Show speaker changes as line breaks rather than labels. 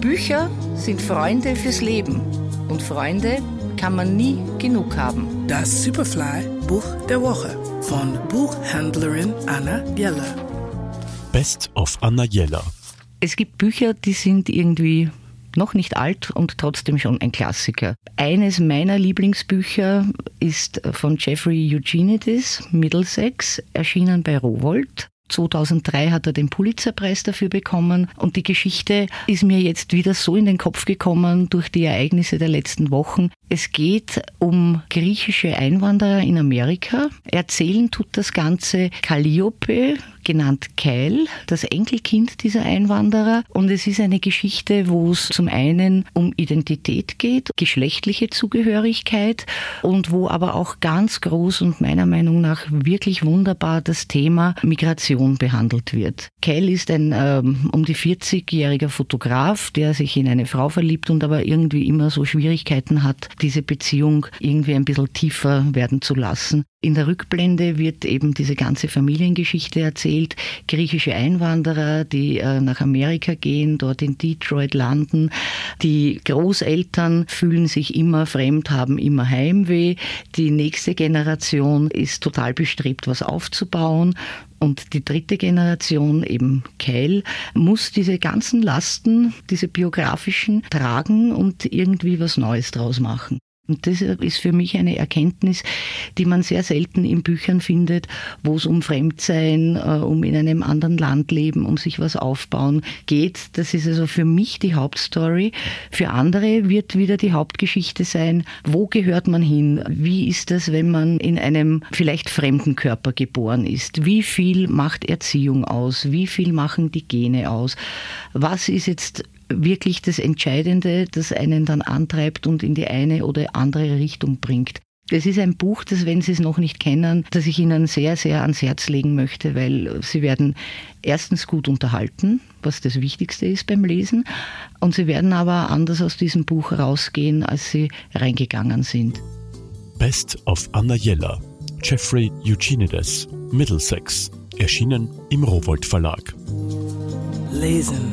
Bücher sind Freunde fürs Leben und Freunde kann man nie genug haben.
Das Superfly Buch der Woche von Buchhändlerin Anna Jeller.
Best of Anna Jeller.
Es gibt Bücher, die sind irgendwie noch nicht alt und trotzdem schon ein Klassiker. Eines meiner Lieblingsbücher ist von Jeffrey Eugenides, Middlesex, erschienen bei Rowold. 2003 hat er den Pulitzerpreis dafür bekommen und die Geschichte ist mir jetzt wieder so in den Kopf gekommen durch die Ereignisse der letzten Wochen. Es geht um griechische Einwanderer in Amerika. Erzählen tut das Ganze Calliope, genannt Keil, das Enkelkind dieser Einwanderer. Und es ist eine Geschichte, wo es zum einen um Identität geht, geschlechtliche Zugehörigkeit und wo aber auch ganz groß und meiner Meinung nach wirklich wunderbar das Thema Migration behandelt wird. Keil ist ein ähm, um die 40-jähriger Fotograf, der sich in eine Frau verliebt und aber irgendwie immer so Schwierigkeiten hat, diese Beziehung irgendwie ein bisschen tiefer werden zu lassen. In der Rückblende wird eben diese ganze Familiengeschichte erzählt. Griechische Einwanderer, die äh, nach Amerika gehen, dort in Detroit landen. Die Großeltern fühlen sich immer fremd, haben immer Heimweh. Die nächste Generation ist total bestrebt, was aufzubauen. Und die dritte Generation, eben Keil, muss diese ganzen Lasten, diese biografischen, tragen und irgendwie was Neues draus machen. Und das ist für mich eine Erkenntnis, die man sehr selten in Büchern findet, wo es um Fremdsein, äh, um in einem anderen Land leben, um sich was aufbauen geht. Das ist also für mich die Hauptstory. Für andere wird wieder die Hauptgeschichte sein, wo gehört man hin? Wie ist das, wenn man in einem vielleicht fremden Körper geboren ist? Wie viel macht Erziehung aus? Wie viel machen die Gene aus? Was ist jetzt wirklich das Entscheidende, das einen dann antreibt und in die eine oder andere Richtung bringt. Es ist ein Buch, das, wenn Sie es noch nicht kennen, das ich Ihnen sehr, sehr ans Herz legen möchte, weil Sie werden erstens gut unterhalten, was das Wichtigste ist beim Lesen, und Sie werden aber anders aus diesem Buch rausgehen, als Sie reingegangen sind.
Best of Anna Jeller, Jeffrey Eugenides, Middlesex, erschienen im Rowold Verlag.
Lesen